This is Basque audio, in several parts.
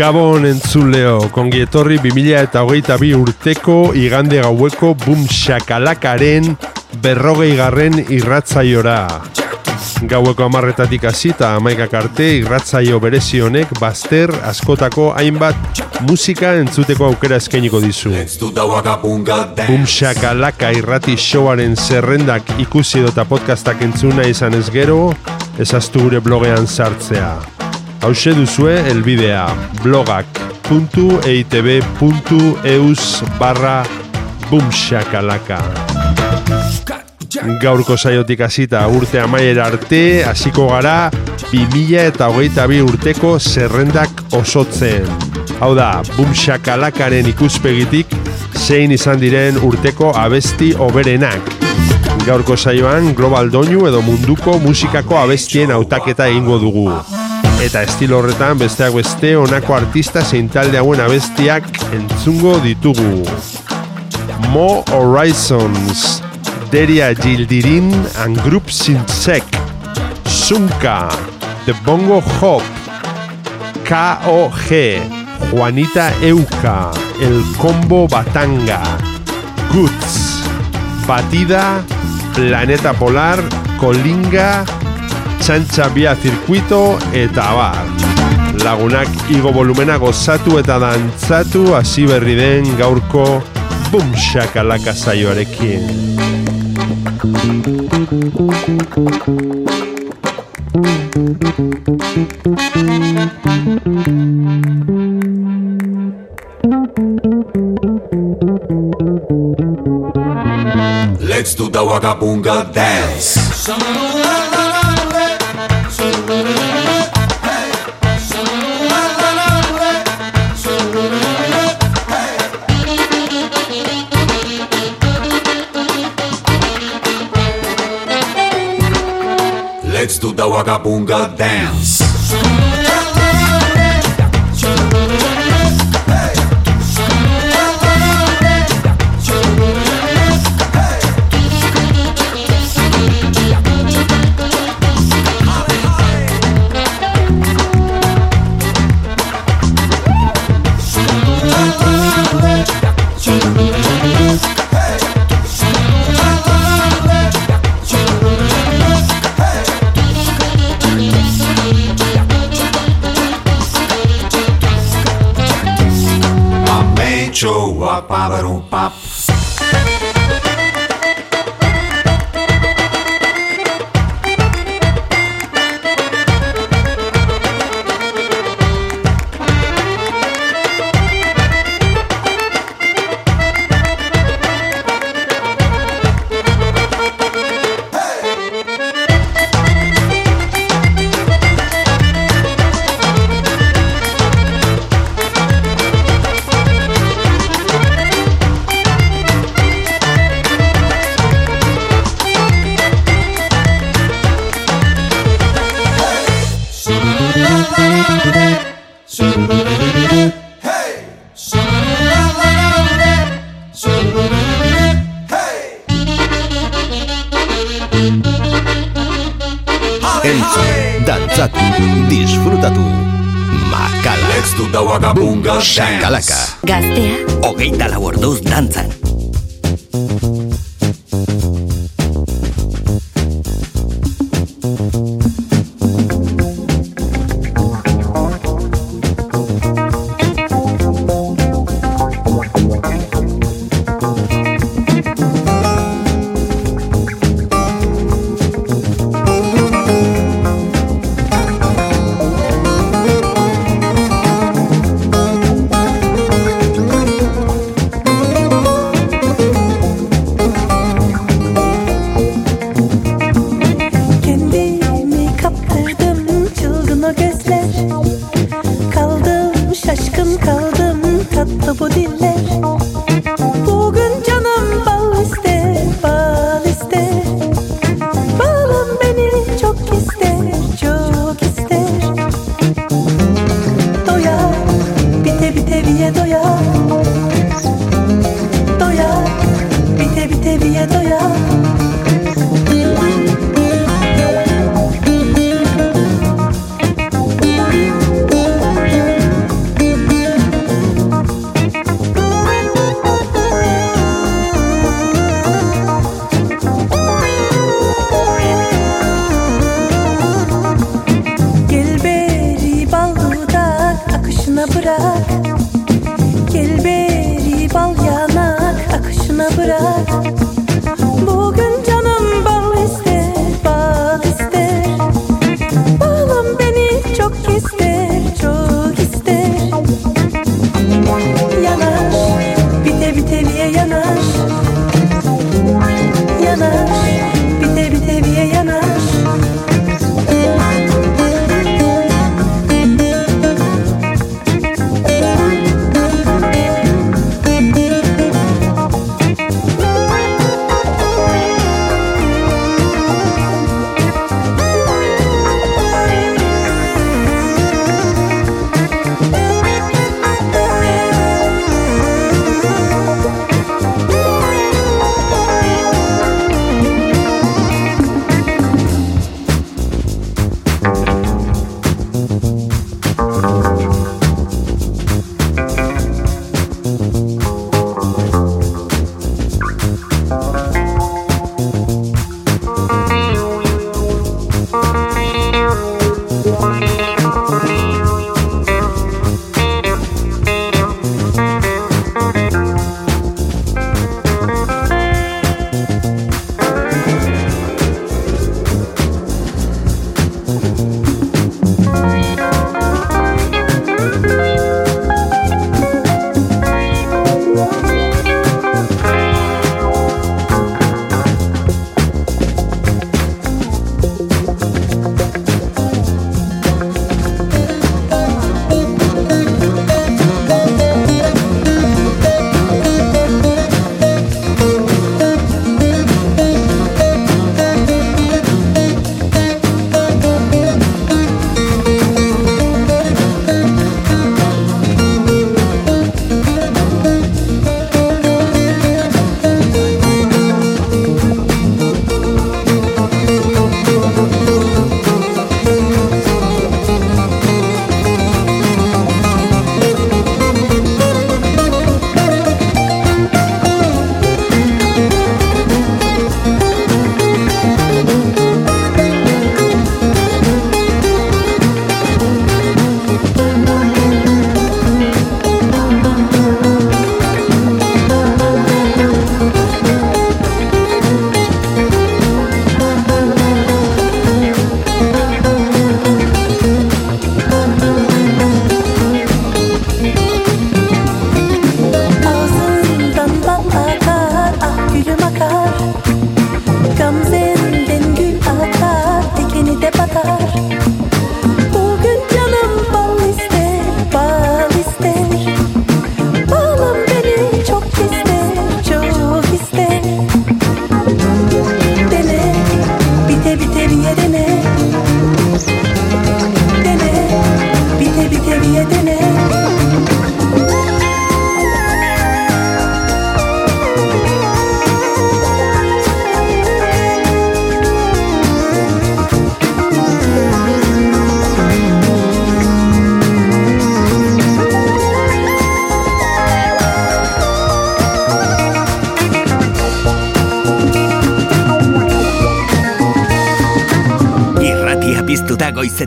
Gabon entzuleo, kongi etorri 2000 eta hogeita bi urteko igande gaueko bum shakalakaren berrogei garren irratzaiora. Gaueko amarretatik hasita amaikak arte irratzaio berezi honek bazter askotako hainbat musika entzuteko aukera eskainiko dizu. Bum shakalaka irrati showaren zerrendak ikusi edota podcastak entzuna izan ez gero, ezaztu gure blogean sartzea. Hauxe duzue elbidea blogak.eitb.eus barra bumshakalaka. Gaurko saiotik hasita urte amaiera arte, hasiko gara 2000 eta hogeita bi urteko zerrendak osotzen. Hau da, bumshakalakaren ikuspegitik zein izan diren urteko abesti oberenak. Gaurko saioan global doinu edo munduko musikako abestien hautaketa egingo dugu. Eta estilo horretan besteak beste honako artista zein talde hauen abestiak entzungo ditugu. Mo Horizons, Deria Gildirin and Group Sinsek, Zunka, The Bongo Hop, KOG, Juanita Euka, El Combo Batanga, Goods, Batida, Planeta Polar, Colinga, Txantxa Bia Zirkuito eta abar. Lagunak igo volumena gozatu eta dantzatu hasi berri den gaurko bum shakalaka saioarekin. Let's do the Wagga Boonga dance. Vagabunga Dance. paparum papo. Calaca. Gastea. Topotín.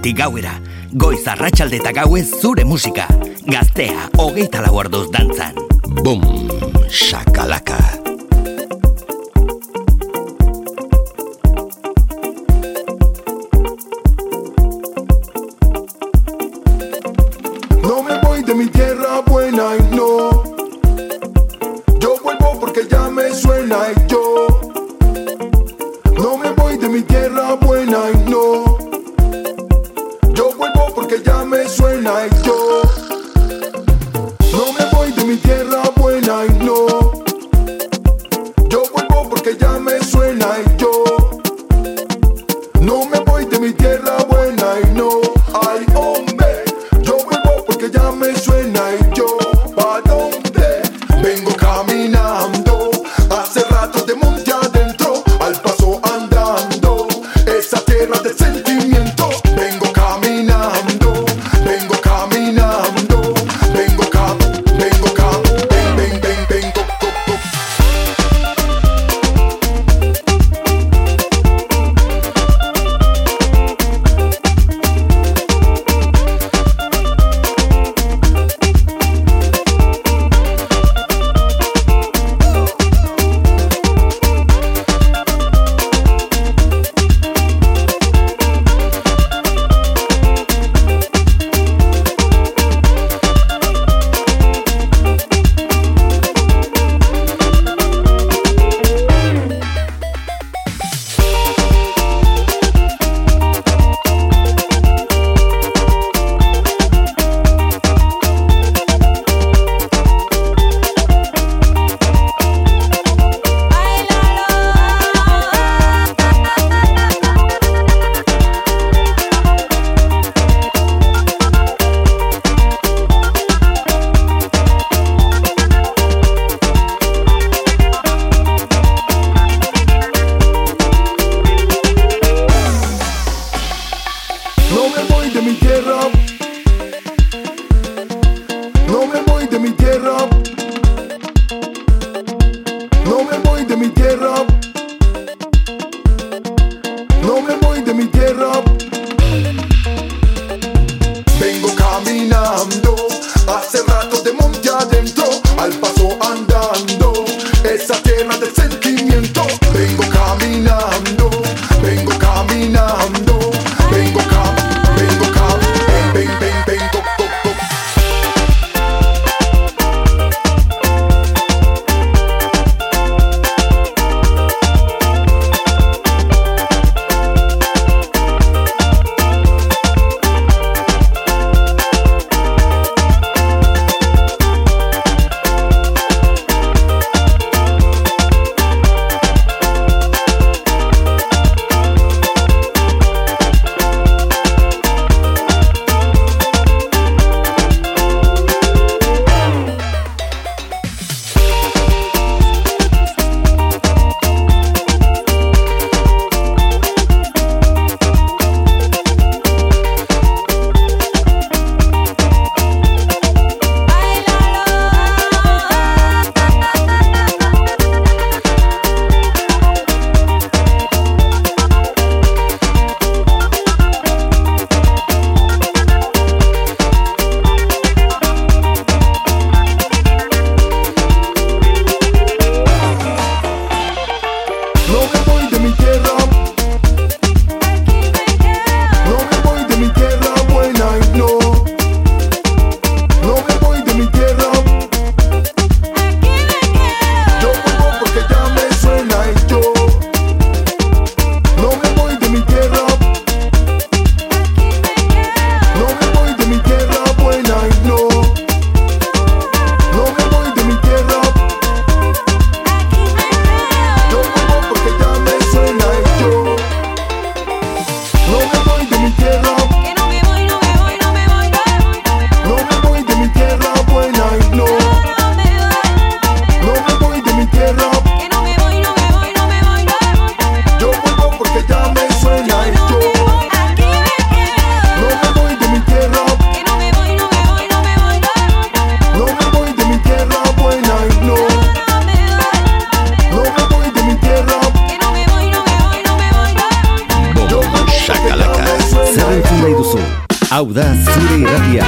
goizetik gauera, goiz arratsalde eta gauez zure musika, gaztea hogeita lau orduz dantzan. Bum, Hau da zure irratia,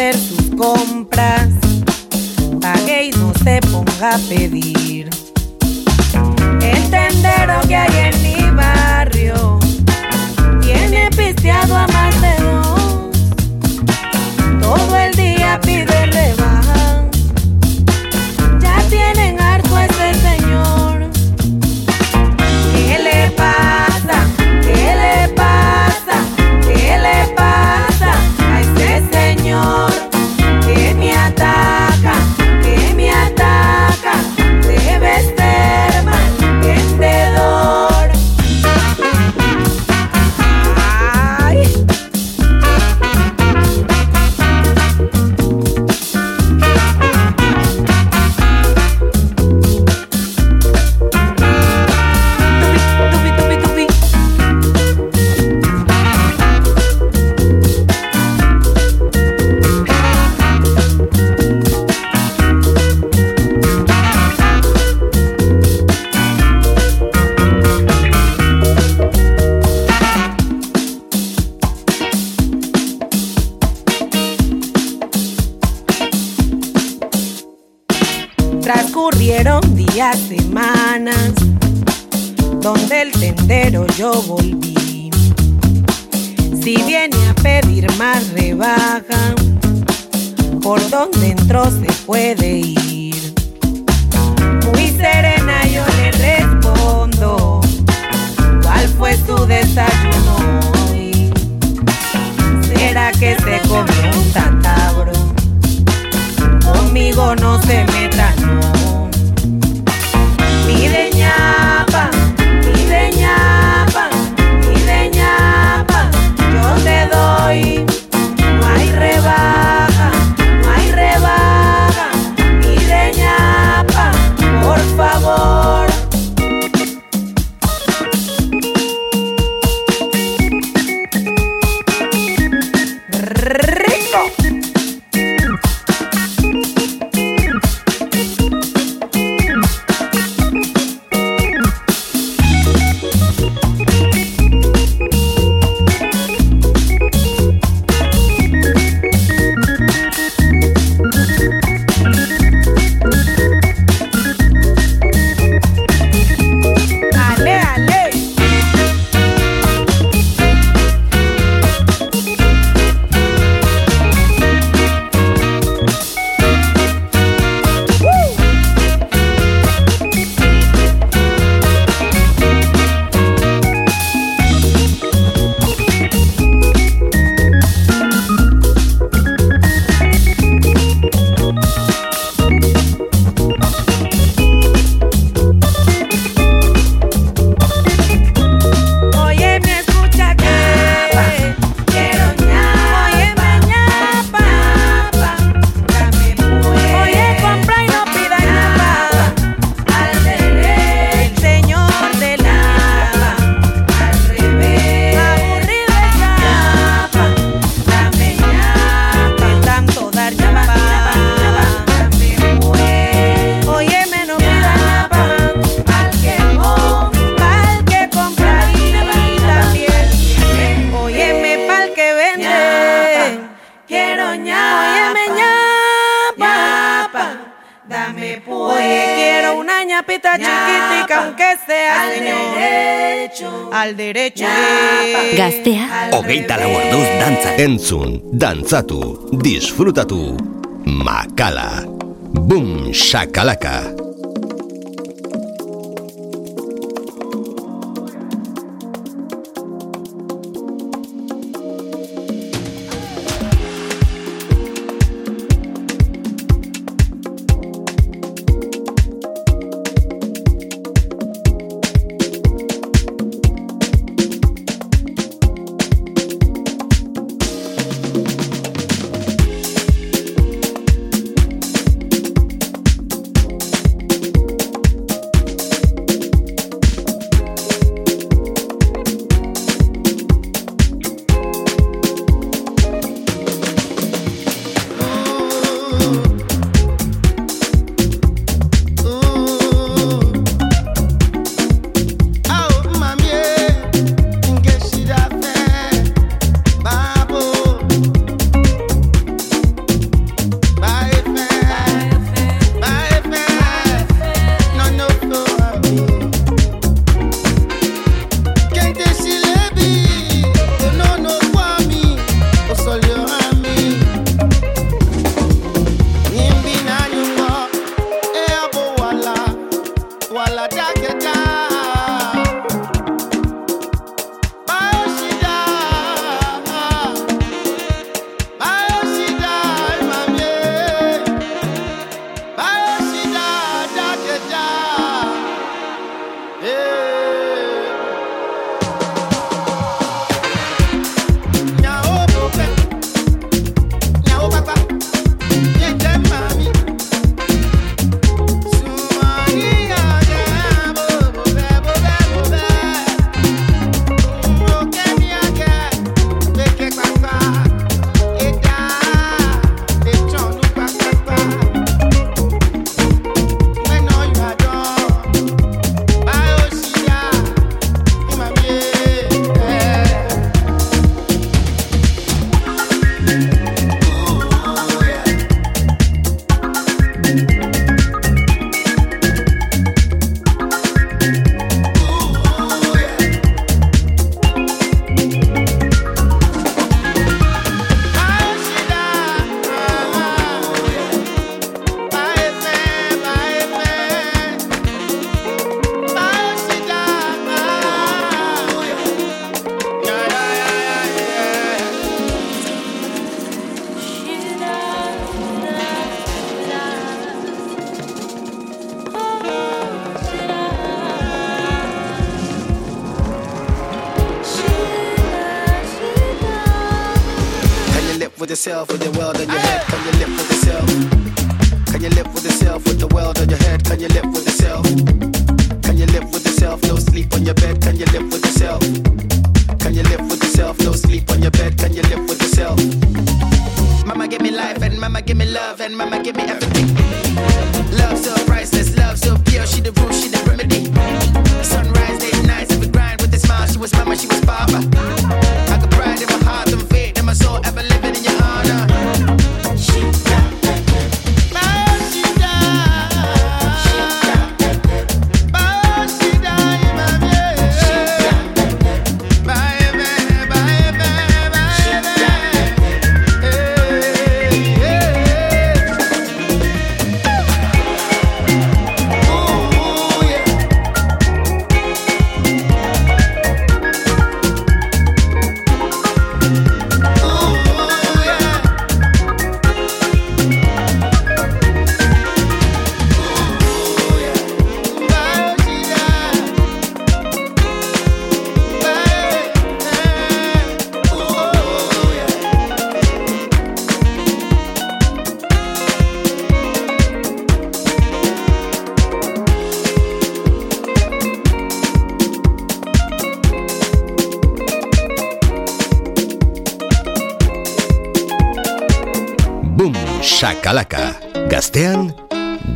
hacer yo volví. Si viene a pedir más rebaja, por donde entró se puede ir. Dantzatu, disfrutatu, makala, bum shakalaka. Shakalaka. yourself, but then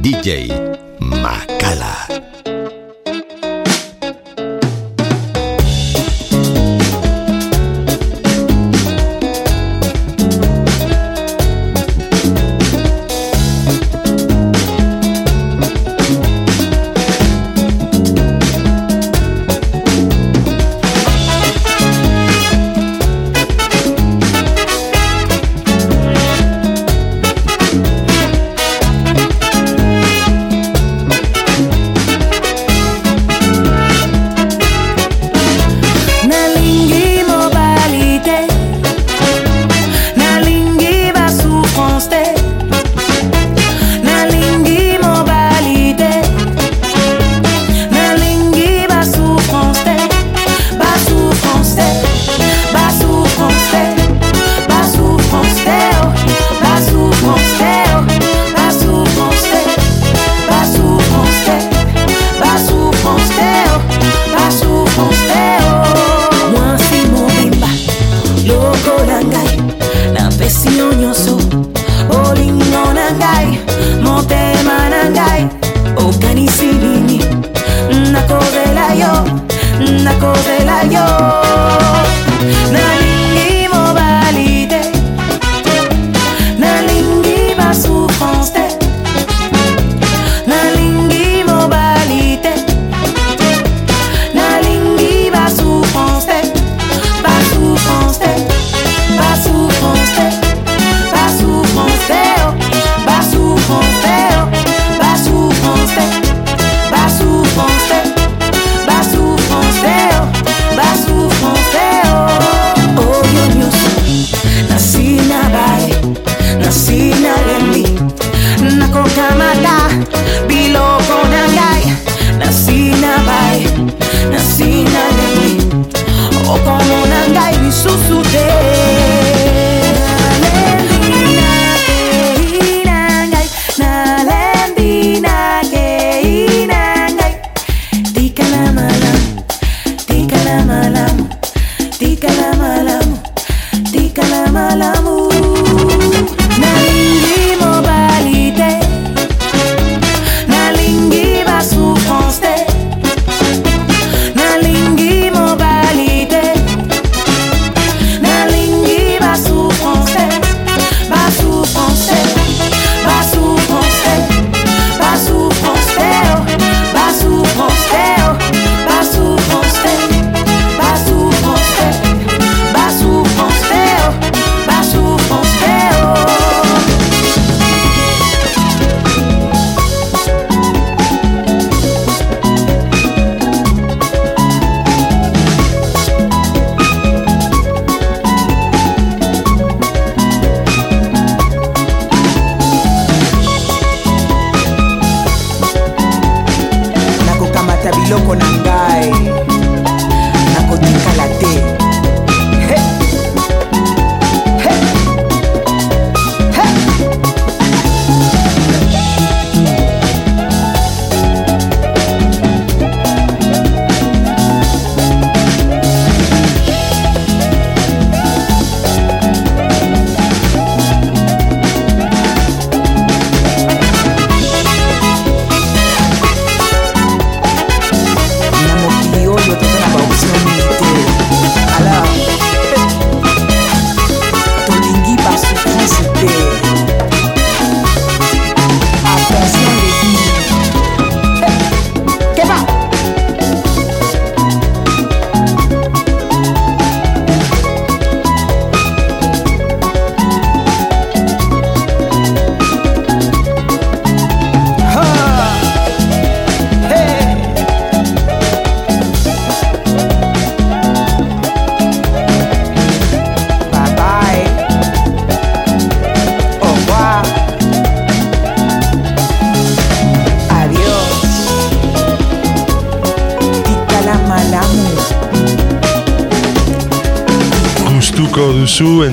DJ Makala.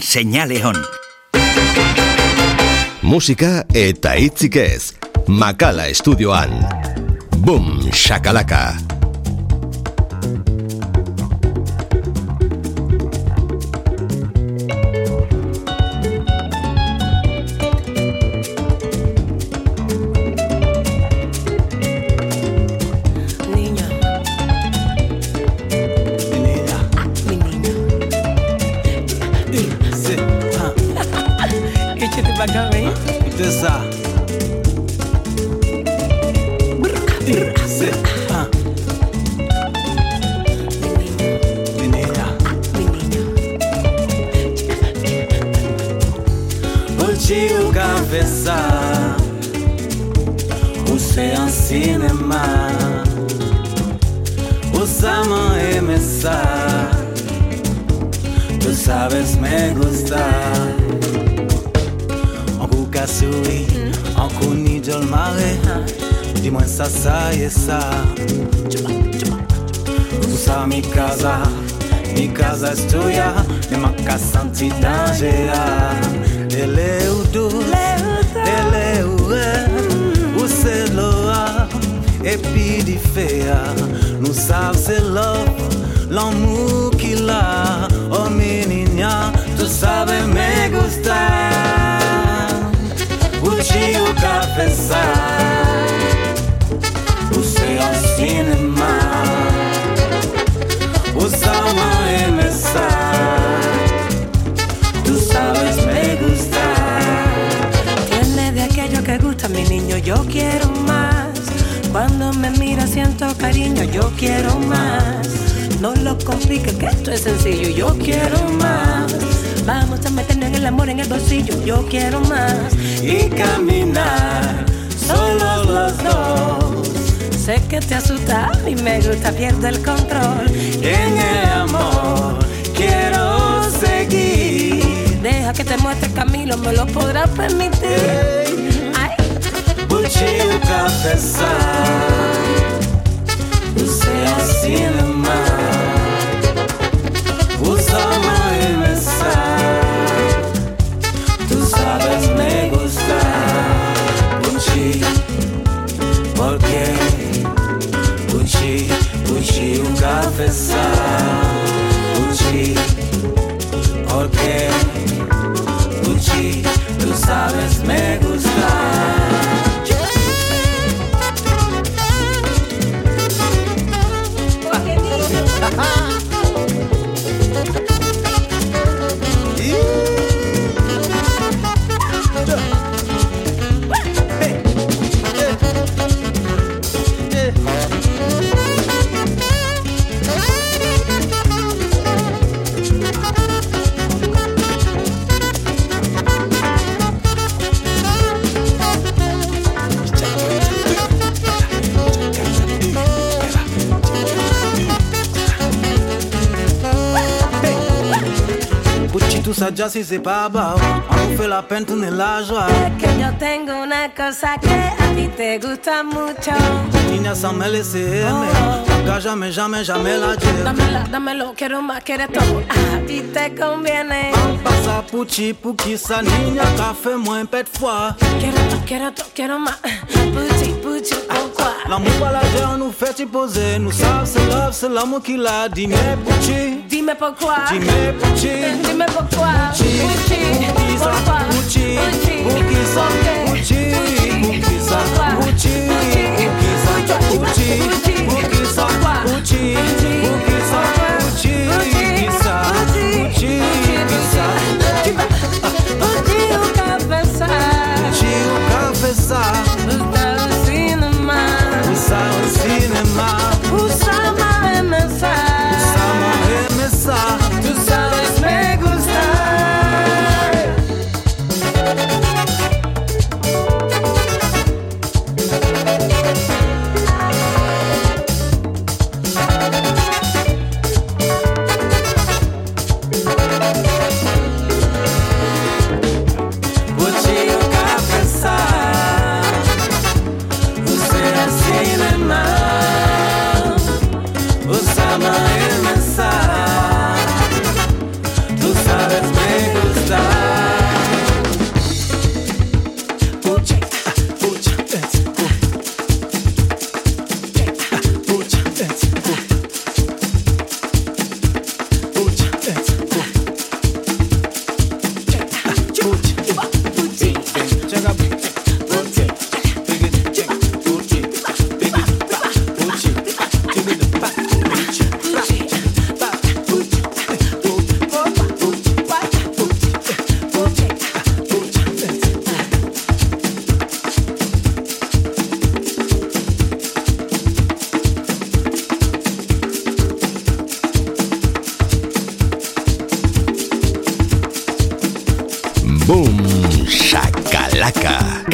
seinale hon. Musika eta itzik ez, Makala Estudioan. Boom, shakalaka. Boom, shakalaka. savent, c'est l'or, l'amour qu'il a. Oh, mi niña, tu sabes me gustar. Uchi o confessar, o seu ao cinema, o salma MSI. Tu sabes me gustar. Tiene de aquello que gusta mi niño, yo quiero más. Siento cariño, yo quiero más. No lo compliques, que esto es sencillo, yo quiero más. Vamos a meternos el amor en el bolsillo, yo quiero más. Y caminar, solo los dos. Sé que te asusta, mí me gusta, pierdo el control. En el amor quiero seguir. Deja que te muestre Camilo, me lo podrás permitir. e o café sai. Você é cinema. Os uma remessa. Tu sabes me gostar. Puxi, porque puxi, puxi o café sai. por porque puxi, tu sabes me Ya si c'est pas beau On fait la peine, tourner la joie Que yo tengo una cosa que a ti te gusta mucho. Niña, ça me laisse aimer Nunca, jamais, jamais, jamais la dire Dámela, dámelo, quiero más, quieres todo. A ti te conviene. Pasa Puchi, qui ça Niña, café moins pète fois Quiero quiero quiero más. Puchi, puchi, pourquoi? L'amour pas l'argent nous fait y poser. Nous savons c'est love, c'est l'amour qui l'a. Dis-moi Pucci. Dis-moi pourquoi. Dis-moi Pucci. Dis-moi pourquoi. Pucci. Pucci. Pourquoi. Pucci. Pucci. ça. Pucci. Pucci ça. Pucci. Pucci ça. Pucci. Pucci ça. Pucci. Pucci ça. Pucci. Pucci ça. Pucci. Pucci ça. Pucci o cabeça. Pucci o cabeça. my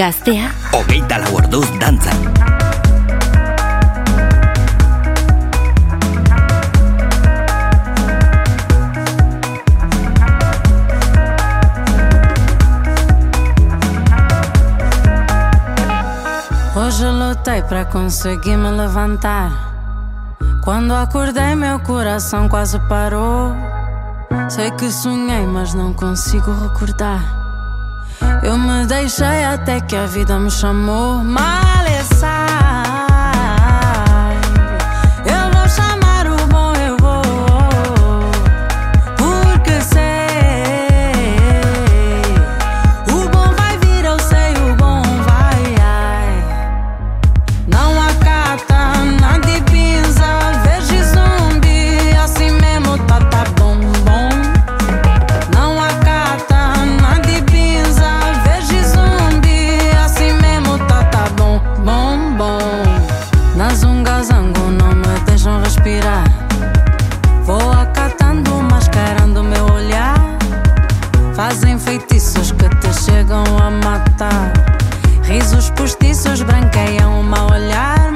Gaztea Hogeita lau orduz dantzan. Hoje lutei pra conseguir me levantar. Quando acordei, meu coração quase parou. Sei que sonhei, mas não consigo recordar. Eu me deixei até que a vida me chamou. Malessa. Pessoas que te chegam a matar. Risos postiços branqueiam o mau olhar.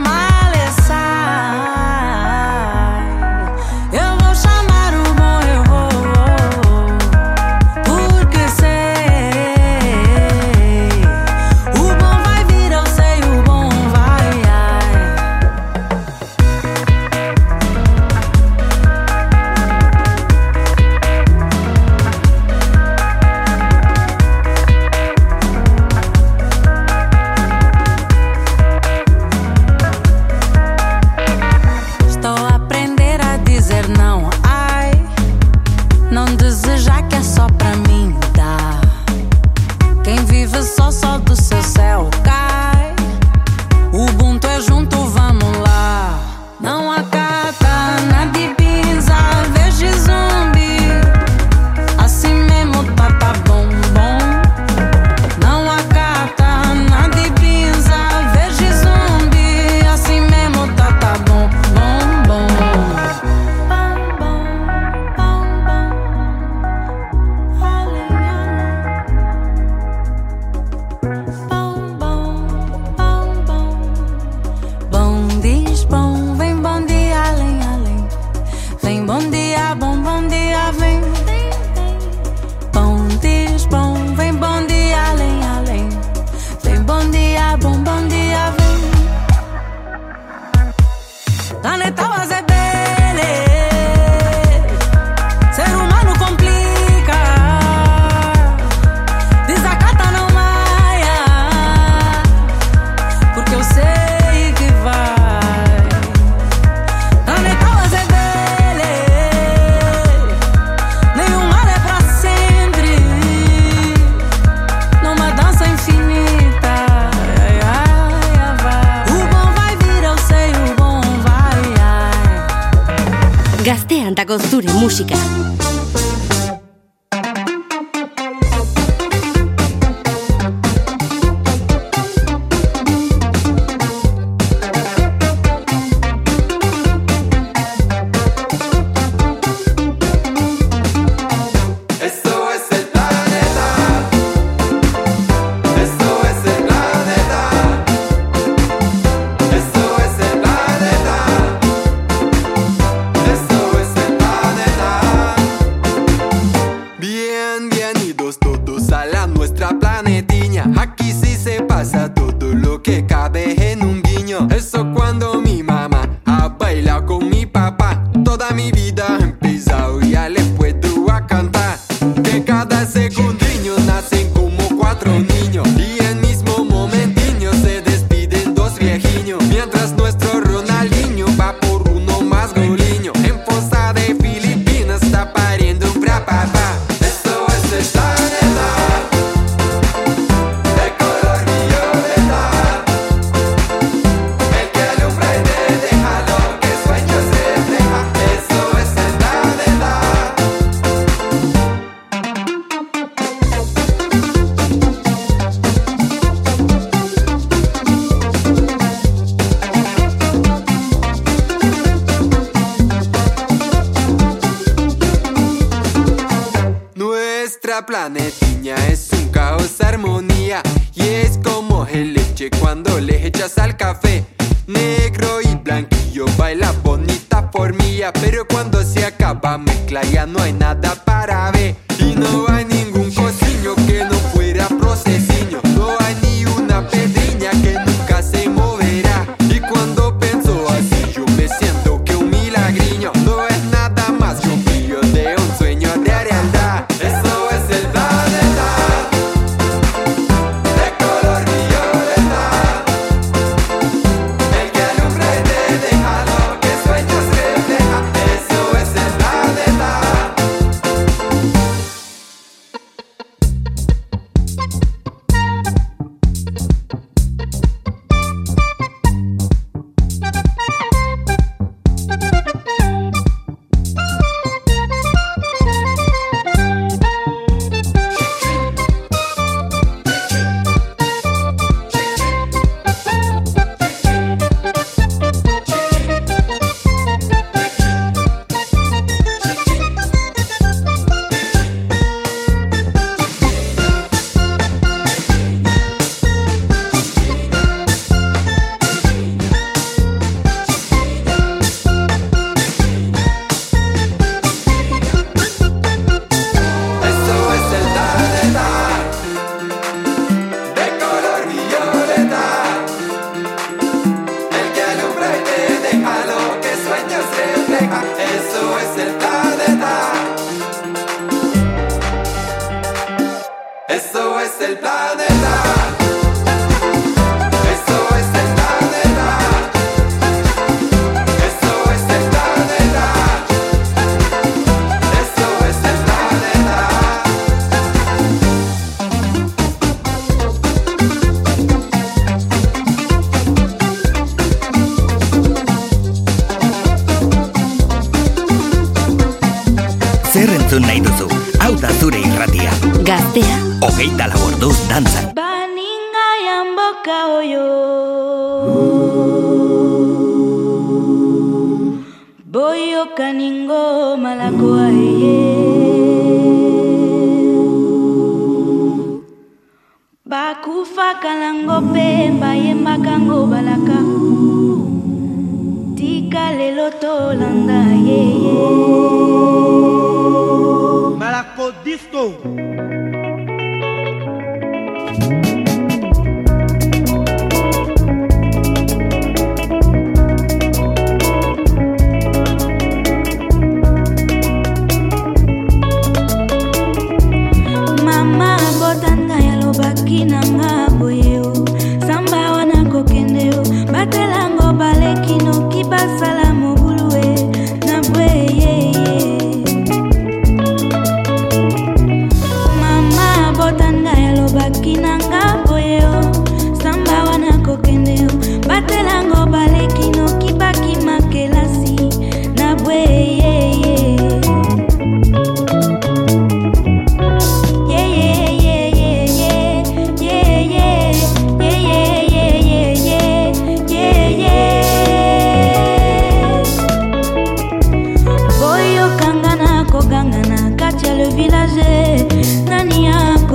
Música. planetiña es un caos armonía y es como el leche cuando le echas al café. Negro y blanquillo baila bonita formilla, pero cuando se acaba mezcla ya no hay nada para ver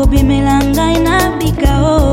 Obi melanga inabikao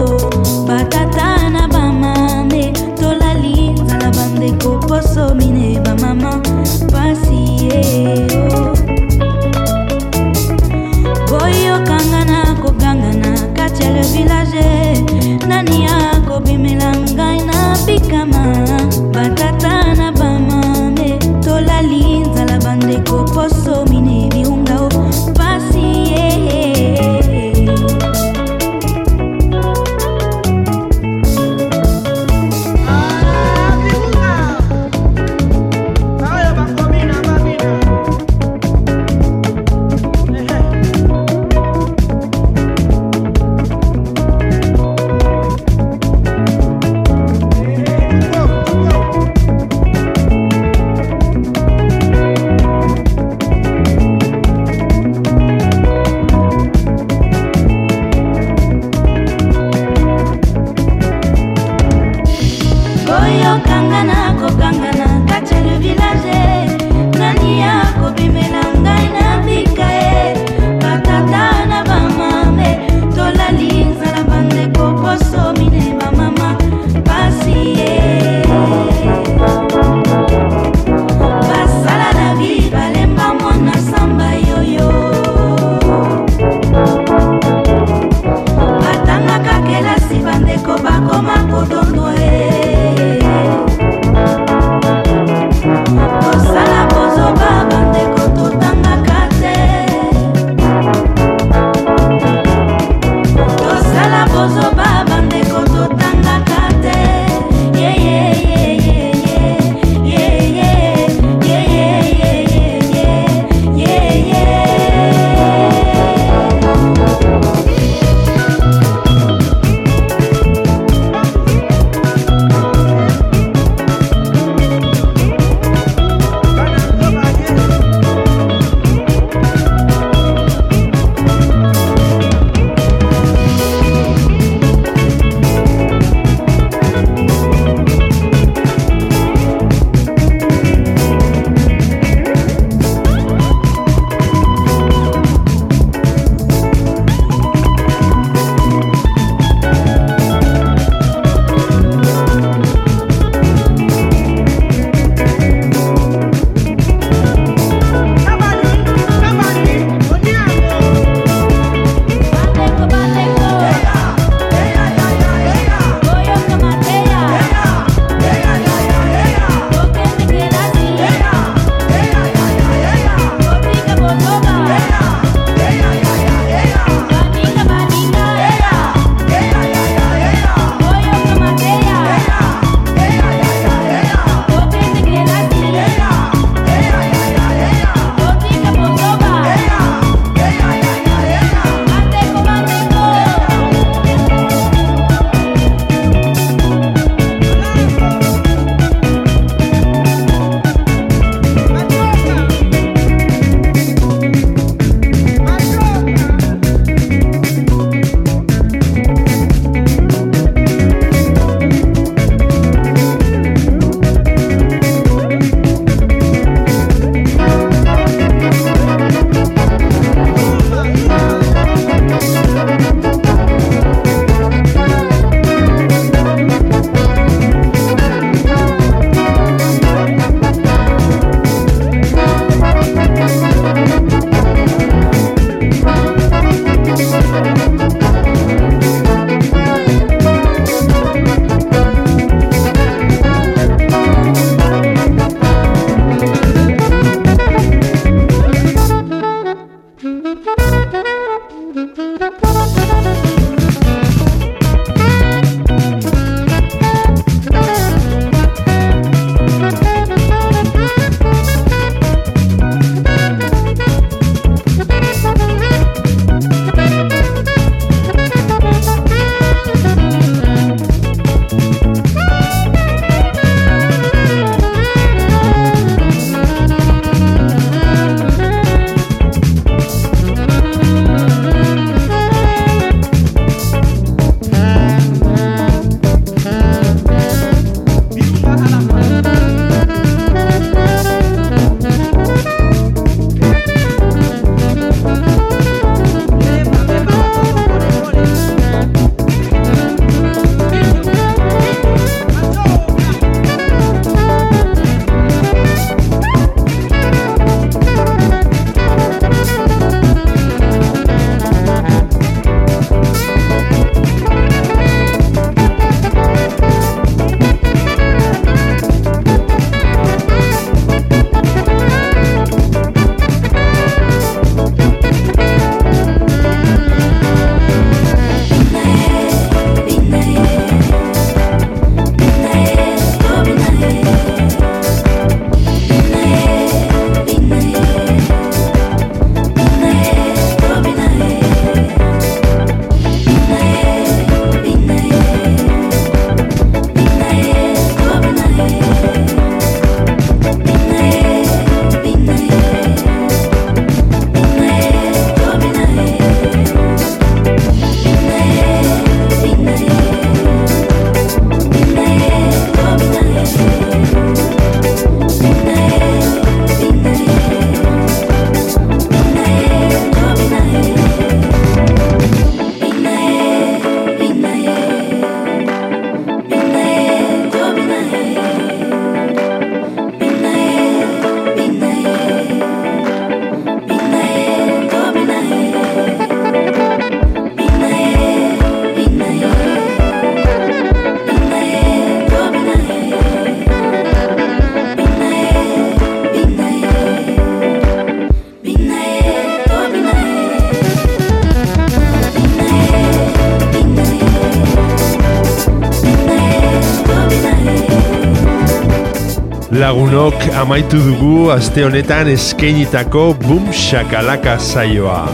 denok amaitu dugu aste honetan eskeinitako bum shakalaka zaioa.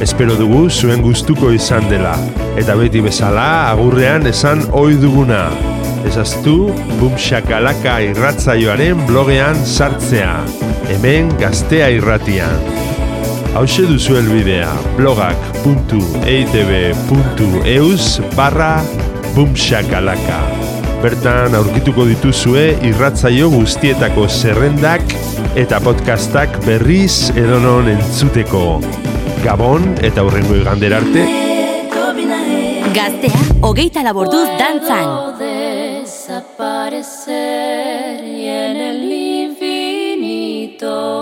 Espero dugu zuen gustuko izan dela. Eta beti bezala agurrean esan ohi duguna. Ezaztu bum shakalaka irratzaioaren blogean sartzea. Hemen gaztea irratian. Hauxe duzu helbidea blogak.eitb.eus barra bumxakalaka bertan aurkituko dituzue irratzaio guztietako zerrendak eta podcastak berriz edonon entzuteko. Gabon eta hurrengo igander arte. Gaztea, hogeita laborduz dantzan. Desaparecer y en el infinito.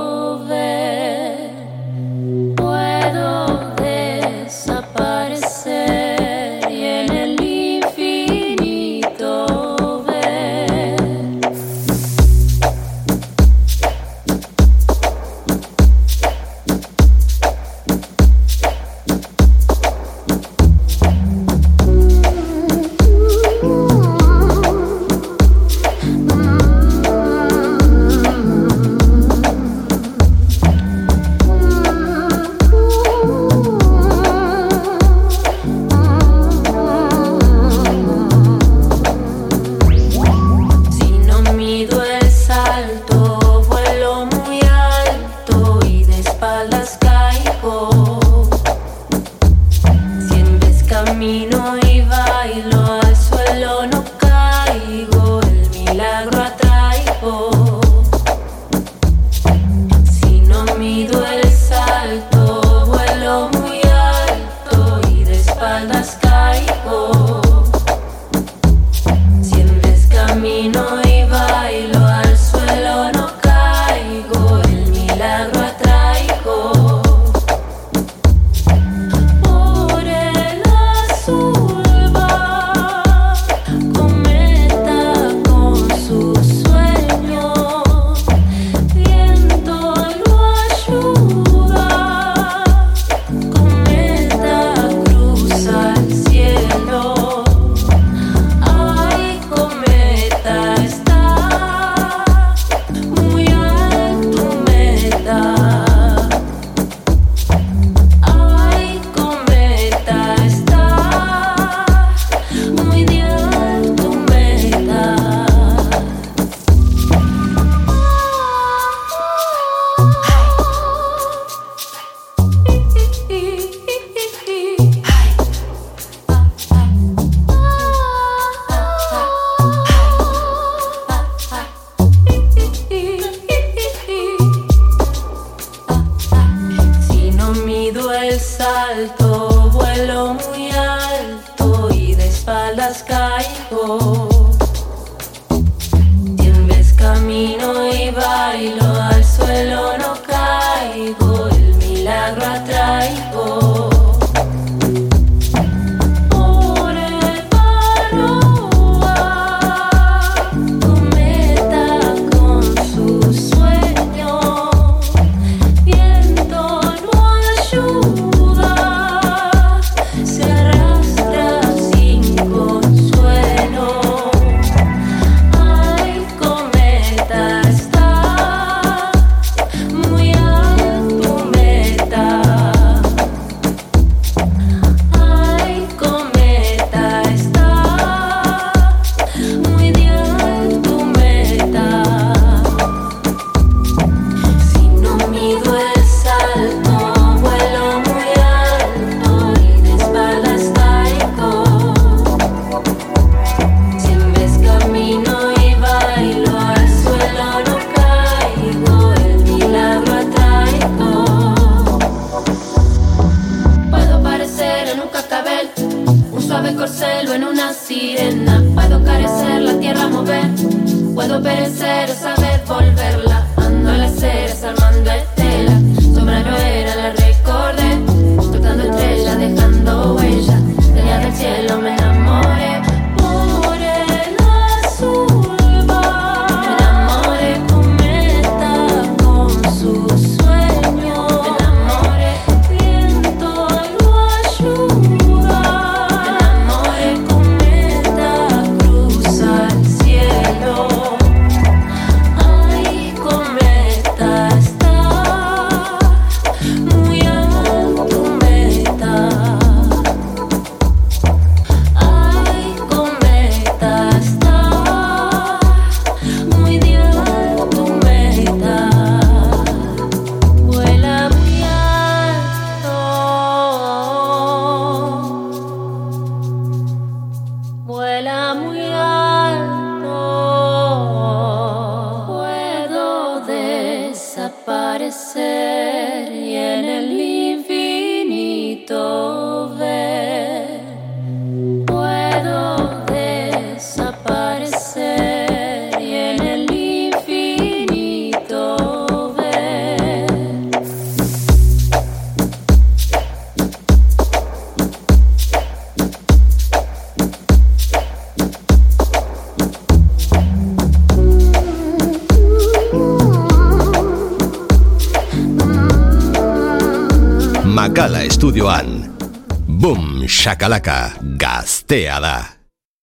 Shakalaka, gaztea da.